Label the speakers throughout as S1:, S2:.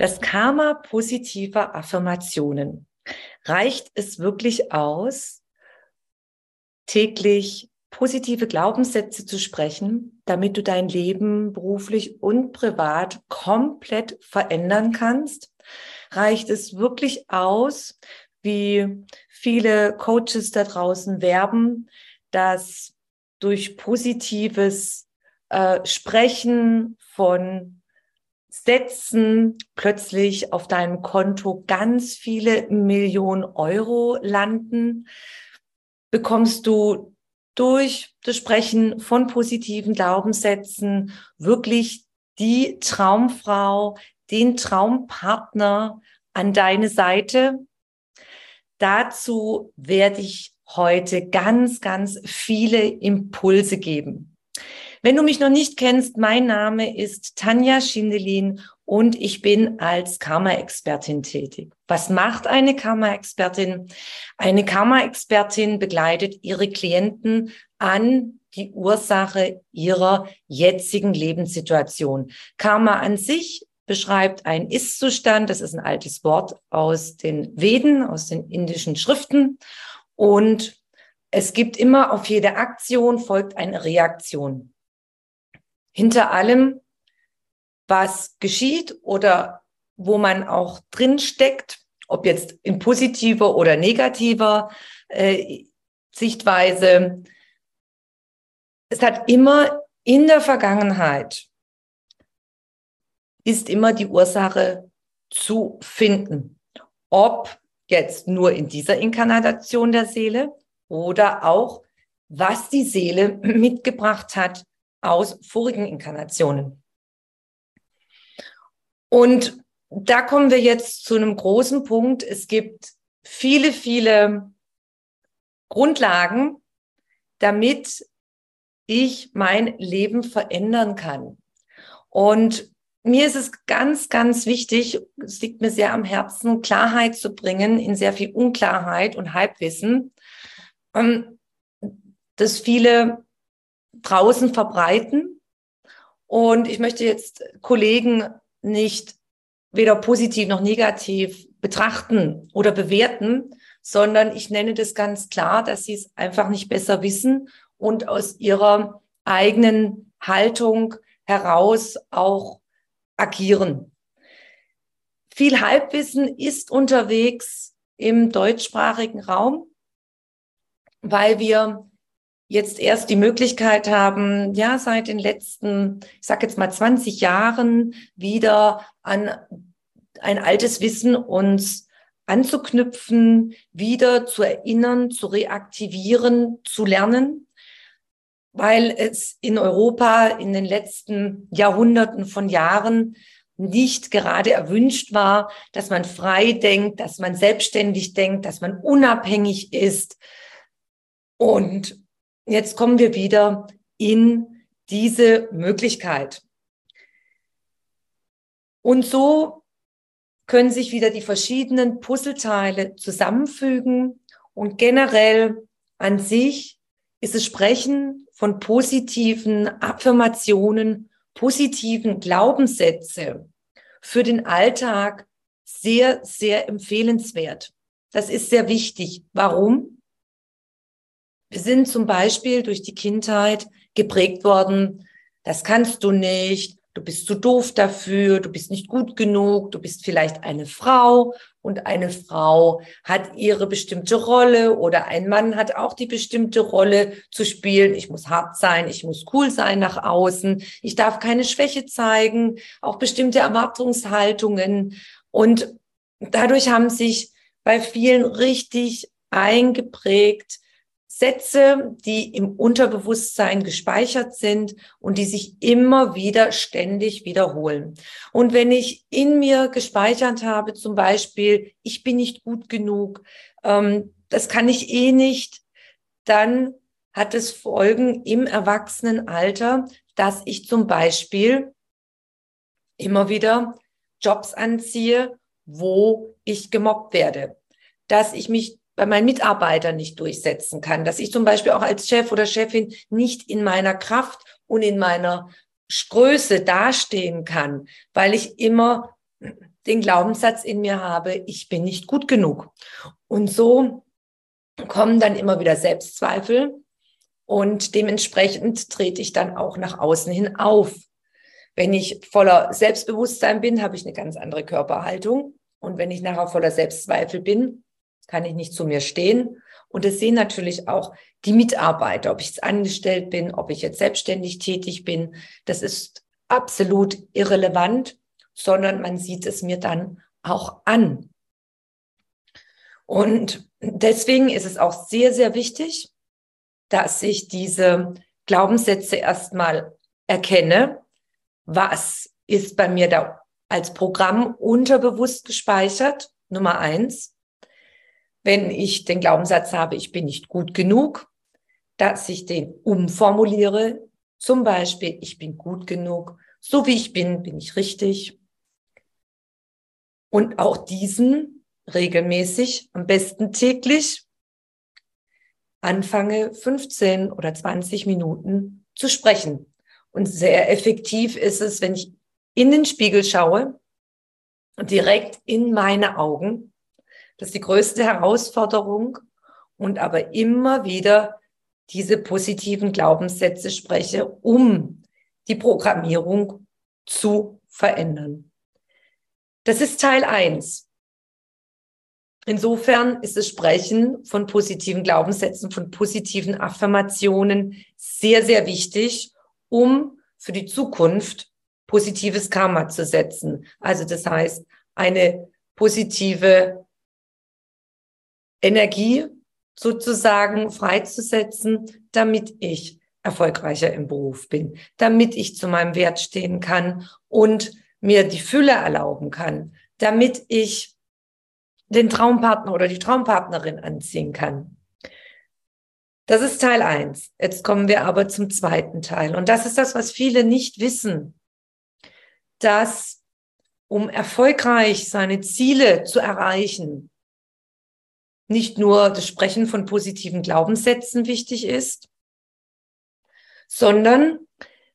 S1: Das Karma positiver Affirmationen. Reicht es wirklich aus, täglich positive Glaubenssätze zu sprechen, damit du dein Leben beruflich und privat komplett verändern kannst? Reicht es wirklich aus, wie viele Coaches da draußen werben, dass durch positives äh, Sprechen von Sätzen plötzlich auf deinem Konto ganz viele Millionen Euro landen, bekommst du durch das Sprechen von positiven Glaubenssätzen wirklich die Traumfrau, den Traumpartner an deine Seite. Dazu werde ich heute ganz, ganz viele Impulse geben. Wenn du mich noch nicht kennst, mein Name ist Tanja Schindelin und ich bin als Karma-Expertin tätig. Was macht eine Karma-Expertin? Eine Karma-Expertin begleitet ihre Klienten an die Ursache ihrer jetzigen Lebenssituation. Karma an sich beschreibt einen Ist-Zustand. Das ist ein altes Wort aus den Veden, aus den indischen Schriften. Und es gibt immer auf jede Aktion folgt eine Reaktion hinter allem, was geschieht oder wo man auch drin steckt, ob jetzt in positiver oder negativer äh, Sichtweise, es hat immer in der Vergangenheit ist immer die Ursache zu finden. Ob jetzt nur in dieser Inkarnation der Seele oder auch, was die Seele mitgebracht hat aus vorigen Inkarnationen. Und da kommen wir jetzt zu einem großen Punkt. Es gibt viele, viele Grundlagen, damit ich mein Leben verändern kann. Und mir ist es ganz, ganz wichtig, es liegt mir sehr am Herzen, Klarheit zu bringen in sehr viel Unklarheit und Halbwissen, ähm, dass viele draußen verbreiten. Und ich möchte jetzt Kollegen nicht weder positiv noch negativ betrachten oder bewerten, sondern ich nenne das ganz klar, dass sie es einfach nicht besser wissen und aus ihrer eigenen Haltung heraus auch agieren. Viel Halbwissen ist unterwegs im deutschsprachigen Raum, weil wir jetzt erst die Möglichkeit haben, ja, seit den letzten, ich sag jetzt mal 20 Jahren wieder an ein altes Wissen uns anzuknüpfen, wieder zu erinnern, zu reaktivieren, zu lernen, weil es in Europa in den letzten Jahrhunderten von Jahren nicht gerade erwünscht war, dass man frei denkt, dass man selbstständig denkt, dass man unabhängig ist. Und jetzt kommen wir wieder in diese Möglichkeit. Und so können sich wieder die verschiedenen Puzzleteile zusammenfügen und generell an sich ist es Sprechen von positiven Affirmationen, positiven Glaubenssätze für den Alltag sehr, sehr empfehlenswert. Das ist sehr wichtig. Warum? Wir sind zum Beispiel durch die Kindheit geprägt worden, das kannst du nicht, du bist zu doof dafür, du bist nicht gut genug, du bist vielleicht eine Frau und eine Frau hat ihre bestimmte Rolle oder ein Mann hat auch die bestimmte Rolle zu spielen. Ich muss hart sein, ich muss cool sein nach außen, ich darf keine Schwäche zeigen, auch bestimmte Erwartungshaltungen und dadurch haben sich bei vielen richtig eingeprägt Sätze, die im Unterbewusstsein gespeichert sind und die sich immer wieder ständig wiederholen. Und wenn ich in mir gespeichert habe, zum Beispiel, ich bin nicht gut genug, ähm, das kann ich eh nicht, dann hat es Folgen im Erwachsenenalter, dass ich zum Beispiel immer wieder Jobs anziehe, wo ich gemobbt werde, dass ich mich bei meinen Mitarbeitern nicht durchsetzen kann, dass ich zum Beispiel auch als Chef oder Chefin nicht in meiner Kraft und in meiner Größe dastehen kann, weil ich immer den Glaubenssatz in mir habe, ich bin nicht gut genug. Und so kommen dann immer wieder Selbstzweifel und dementsprechend trete ich dann auch nach außen hin auf. Wenn ich voller Selbstbewusstsein bin, habe ich eine ganz andere Körperhaltung. Und wenn ich nachher voller Selbstzweifel bin, kann ich nicht zu mir stehen. Und das sehen natürlich auch die Mitarbeiter, ob ich jetzt angestellt bin, ob ich jetzt selbstständig tätig bin. Das ist absolut irrelevant, sondern man sieht es mir dann auch an. Und deswegen ist es auch sehr, sehr wichtig, dass ich diese Glaubenssätze erstmal erkenne. Was ist bei mir da als Programm unterbewusst gespeichert? Nummer eins wenn ich den Glaubenssatz habe, ich bin nicht gut genug, dass ich den umformuliere. Zum Beispiel, ich bin gut genug. So wie ich bin, bin ich richtig. Und auch diesen regelmäßig, am besten täglich, anfange 15 oder 20 Minuten zu sprechen. Und sehr effektiv ist es, wenn ich in den Spiegel schaue und direkt in meine Augen das ist die größte Herausforderung und aber immer wieder diese positiven Glaubenssätze spreche, um die Programmierung zu verändern. Das ist Teil eins. Insofern ist das Sprechen von positiven Glaubenssätzen, von positiven Affirmationen sehr, sehr wichtig, um für die Zukunft positives Karma zu setzen. Also das heißt, eine positive Energie sozusagen freizusetzen, damit ich erfolgreicher im Beruf bin, damit ich zu meinem Wert stehen kann und mir die Fülle erlauben kann, damit ich den Traumpartner oder die Traumpartnerin anziehen kann. Das ist Teil eins. Jetzt kommen wir aber zum zweiten Teil. Und das ist das, was viele nicht wissen, dass um erfolgreich seine Ziele zu erreichen, nicht nur das Sprechen von positiven Glaubenssätzen wichtig ist, sondern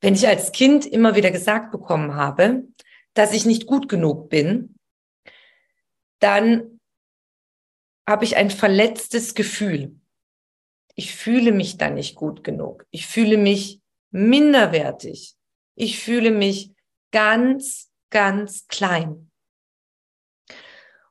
S1: wenn ich als Kind immer wieder gesagt bekommen habe, dass ich nicht gut genug bin, dann habe ich ein verletztes Gefühl. Ich fühle mich dann nicht gut genug. Ich fühle mich minderwertig. Ich fühle mich ganz, ganz klein.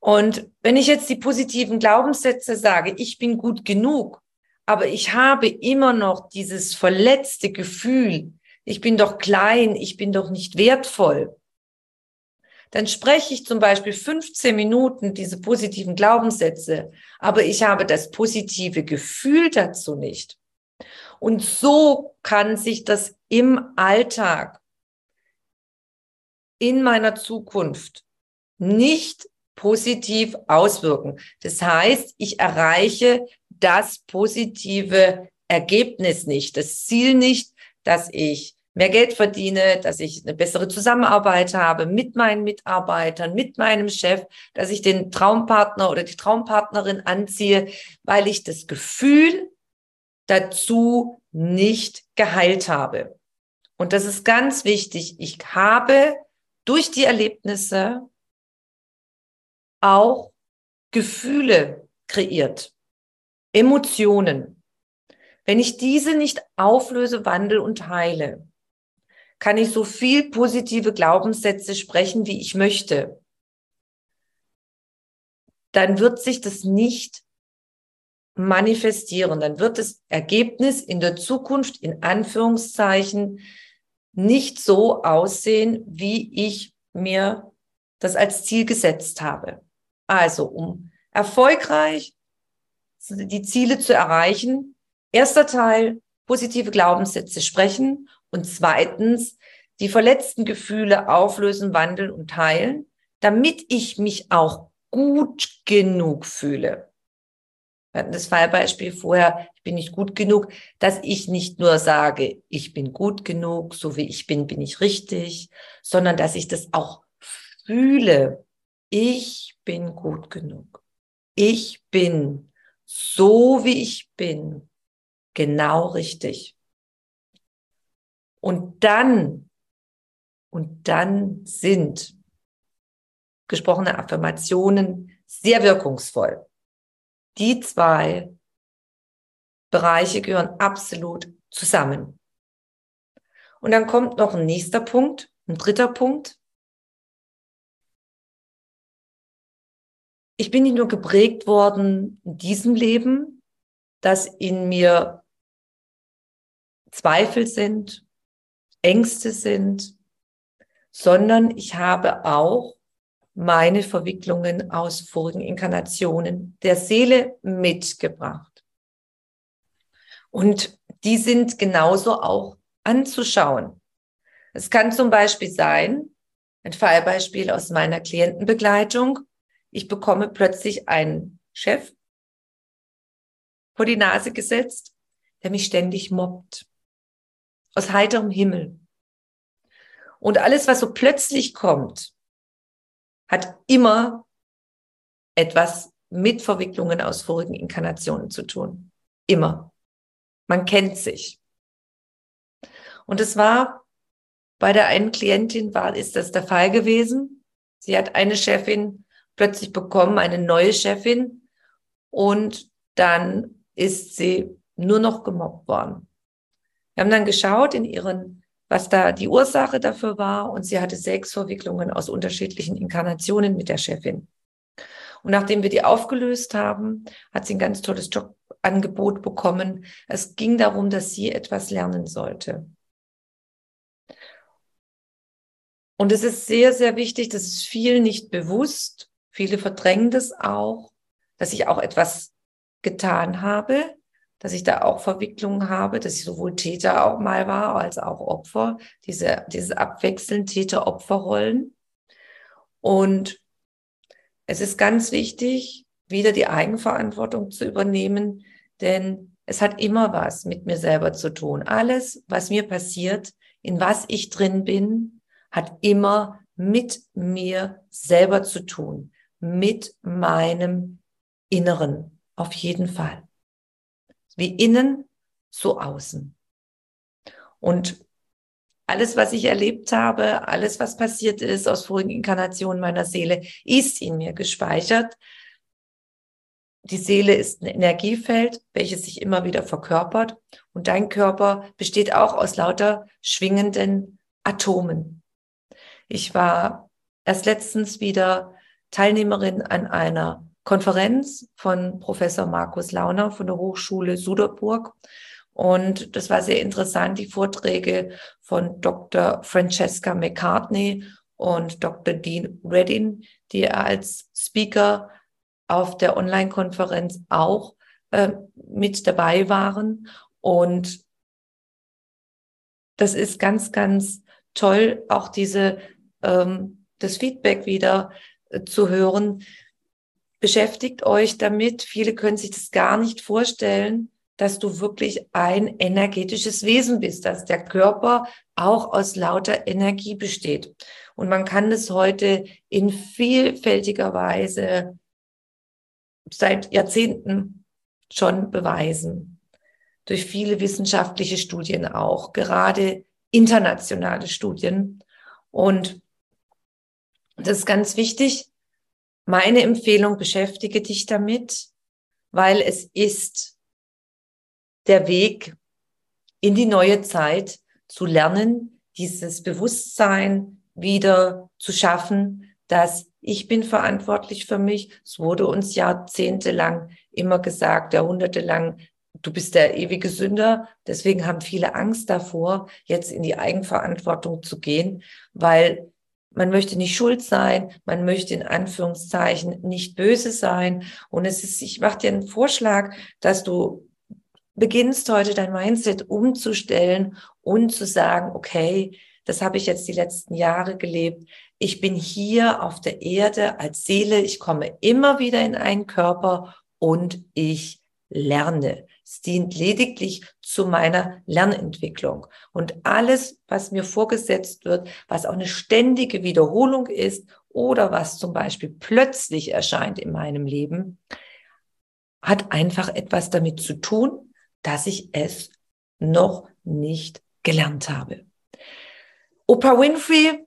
S1: Und wenn ich jetzt die positiven Glaubenssätze sage, ich bin gut genug, aber ich habe immer noch dieses verletzte Gefühl, ich bin doch klein, ich bin doch nicht wertvoll, dann spreche ich zum Beispiel 15 Minuten diese positiven Glaubenssätze, aber ich habe das positive Gefühl dazu nicht. Und so kann sich das im Alltag, in meiner Zukunft nicht positiv auswirken. Das heißt, ich erreiche das positive Ergebnis nicht, das Ziel nicht, dass ich mehr Geld verdiene, dass ich eine bessere Zusammenarbeit habe mit meinen Mitarbeitern, mit meinem Chef, dass ich den Traumpartner oder die Traumpartnerin anziehe, weil ich das Gefühl dazu nicht geheilt habe. Und das ist ganz wichtig. Ich habe durch die Erlebnisse auch Gefühle kreiert, Emotionen. Wenn ich diese nicht auflöse, wandle und heile, kann ich so viel positive Glaubenssätze sprechen, wie ich möchte. Dann wird sich das nicht manifestieren. Dann wird das Ergebnis in der Zukunft in Anführungszeichen nicht so aussehen, wie ich mir das als Ziel gesetzt habe. Also, um erfolgreich die Ziele zu erreichen, Erster Teil, positive Glaubenssätze sprechen und zweitens, die verletzten Gefühle auflösen, wandeln und teilen, damit ich mich auch gut genug fühle. Wir hatten das Fallbeispiel vorher, ich bin nicht gut genug, dass ich nicht nur sage, ich bin gut genug, so wie ich bin, bin ich richtig, sondern dass ich das auch fühle. Ich bin gut genug. Ich bin so, wie ich bin, genau richtig. Und dann, und dann sind gesprochene Affirmationen sehr wirkungsvoll. Die zwei Bereiche gehören absolut zusammen. Und dann kommt noch ein nächster Punkt, ein dritter Punkt. Ich bin nicht nur geprägt worden in diesem Leben, dass in mir Zweifel sind, Ängste sind, sondern ich habe auch meine Verwicklungen aus vorigen Inkarnationen der Seele mitgebracht. Und die sind genauso auch anzuschauen. Es kann zum Beispiel sein, ein Fallbeispiel aus meiner Klientenbegleitung, ich bekomme plötzlich einen Chef vor die Nase gesetzt, der mich ständig mobbt. Aus heiterem Himmel. Und alles, was so plötzlich kommt, hat immer etwas mit Verwicklungen aus vorigen Inkarnationen zu tun. Immer. Man kennt sich. Und es war bei der einen Klientin war, ist das der Fall gewesen. Sie hat eine Chefin plötzlich bekommen, eine neue Chefin. Und dann ist sie nur noch gemobbt worden. Wir haben dann geschaut in ihren was da die Ursache dafür war. Und sie hatte sechs Verwicklungen aus unterschiedlichen Inkarnationen mit der Chefin. Und nachdem wir die aufgelöst haben, hat sie ein ganz tolles Jobangebot bekommen. Es ging darum, dass sie etwas lernen sollte. Und es ist sehr, sehr wichtig, das ist viel nicht bewusst. Viele verdrängen das auch, dass ich auch etwas getan habe dass ich da auch Verwicklungen habe, dass ich sowohl Täter auch mal war als auch Opfer, diese, dieses Abwechseln Täter-Opfer-Rollen. Und es ist ganz wichtig, wieder die Eigenverantwortung zu übernehmen, denn es hat immer was mit mir selber zu tun. Alles, was mir passiert, in was ich drin bin, hat immer mit mir selber zu tun, mit meinem Inneren, auf jeden Fall wie innen, so außen. Und alles, was ich erlebt habe, alles, was passiert ist aus vorigen Inkarnationen meiner Seele, ist in mir gespeichert. Die Seele ist ein Energiefeld, welches sich immer wieder verkörpert. Und dein Körper besteht auch aus lauter schwingenden Atomen. Ich war erst letztens wieder Teilnehmerin an einer Konferenz von Professor Markus Launer von der Hochschule Suderburg. Und das war sehr interessant, die Vorträge von Dr. Francesca McCartney und Dr. Dean Reddin, die als Speaker auf der Online-Konferenz auch äh, mit dabei waren. Und das ist ganz, ganz toll, auch diese, ähm, das Feedback wieder zu hören, beschäftigt euch damit. Viele können sich das gar nicht vorstellen, dass du wirklich ein energetisches Wesen bist, dass der Körper auch aus lauter Energie besteht. Und man kann das heute in vielfältiger Weise seit Jahrzehnten schon beweisen. Durch viele wissenschaftliche Studien auch, gerade internationale Studien. Und das ist ganz wichtig, meine Empfehlung, beschäftige dich damit, weil es ist der Weg in die neue Zeit zu lernen, dieses Bewusstsein wieder zu schaffen, dass ich bin verantwortlich für mich. Es wurde uns jahrzehntelang immer gesagt, jahrhundertelang, du bist der ewige Sünder. Deswegen haben viele Angst davor, jetzt in die Eigenverantwortung zu gehen, weil man möchte nicht schuld sein, man möchte in Anführungszeichen nicht böse sein. Und es ist, ich mache dir einen Vorschlag, dass du beginnst heute dein Mindset umzustellen und zu sagen, okay, das habe ich jetzt die letzten Jahre gelebt. Ich bin hier auf der Erde als Seele. Ich komme immer wieder in einen Körper und ich lerne. Es dient lediglich zu meiner Lernentwicklung. Und alles, was mir vorgesetzt wird, was auch eine ständige Wiederholung ist oder was zum Beispiel plötzlich erscheint in meinem Leben, hat einfach etwas damit zu tun, dass ich es noch nicht gelernt habe. Oprah Winfrey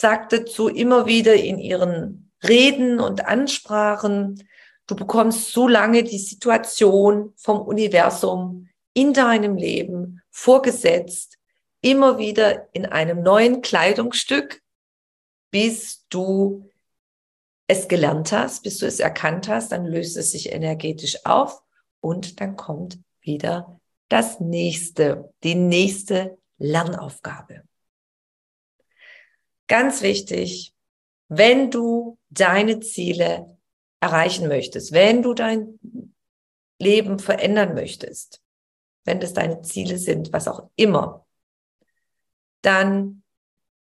S1: sagte zu immer wieder in ihren Reden und Ansprachen, du bekommst so lange die Situation vom Universum in deinem Leben vorgesetzt, immer wieder in einem neuen Kleidungsstück, bis du es gelernt hast, bis du es erkannt hast, dann löst es sich energetisch auf und dann kommt wieder das nächste, die nächste Lernaufgabe. Ganz wichtig, wenn du deine Ziele erreichen möchtest, wenn du dein Leben verändern möchtest, wenn das deine Ziele sind, was auch immer, dann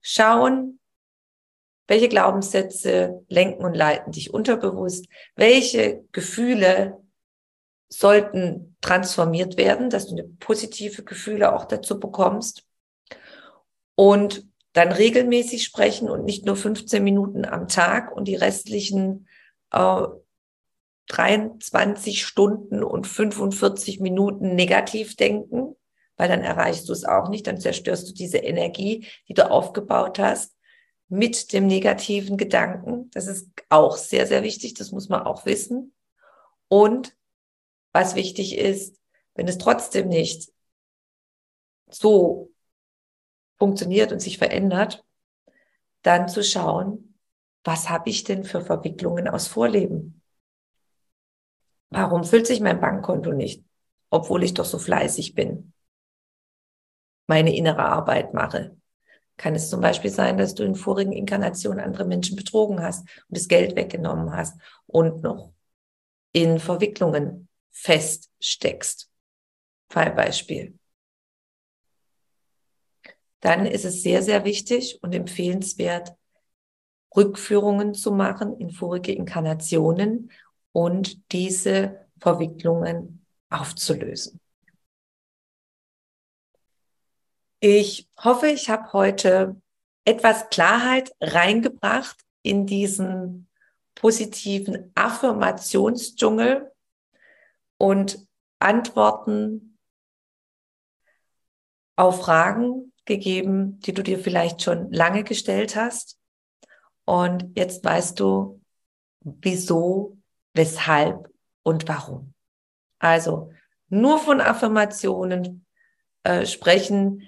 S1: schauen, welche Glaubenssätze lenken und leiten dich unterbewusst, welche Gefühle sollten transformiert werden, dass du eine positive Gefühle auch dazu bekommst und dann regelmäßig sprechen und nicht nur 15 Minuten am Tag und die restlichen äh, 23 Stunden und 45 Minuten negativ denken, weil dann erreichst du es auch nicht, dann zerstörst du diese Energie, die du aufgebaut hast mit dem negativen Gedanken. Das ist auch sehr, sehr wichtig, das muss man auch wissen. Und was wichtig ist, wenn es trotzdem nicht so funktioniert und sich verändert, dann zu schauen, was habe ich denn für Verwicklungen aus Vorleben? Warum füllt sich mein Bankkonto nicht, obwohl ich doch so fleißig bin? Meine innere Arbeit mache. Kann es zum Beispiel sein, dass du in vorigen Inkarnationen andere Menschen betrogen hast und das Geld weggenommen hast und noch in Verwicklungen feststeckst. Fallbeispiel. Dann ist es sehr, sehr wichtig und empfehlenswert, Rückführungen zu machen in vorige Inkarnationen und diese Verwicklungen aufzulösen. Ich hoffe, ich habe heute etwas Klarheit reingebracht in diesen positiven Affirmationsdschungel und Antworten auf Fragen gegeben, die du dir vielleicht schon lange gestellt hast. Und jetzt weißt du, wieso, weshalb und warum. Also nur von Affirmationen äh, sprechen,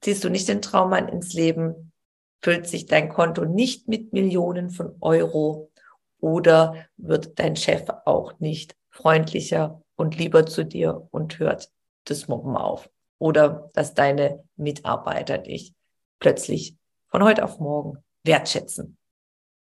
S1: ziehst du nicht den Traummann ins Leben, füllt sich dein Konto nicht mit Millionen von Euro oder wird dein Chef auch nicht freundlicher und lieber zu dir und hört das Mobben auf. Oder dass deine Mitarbeiter dich plötzlich von heute auf morgen wertschätzen.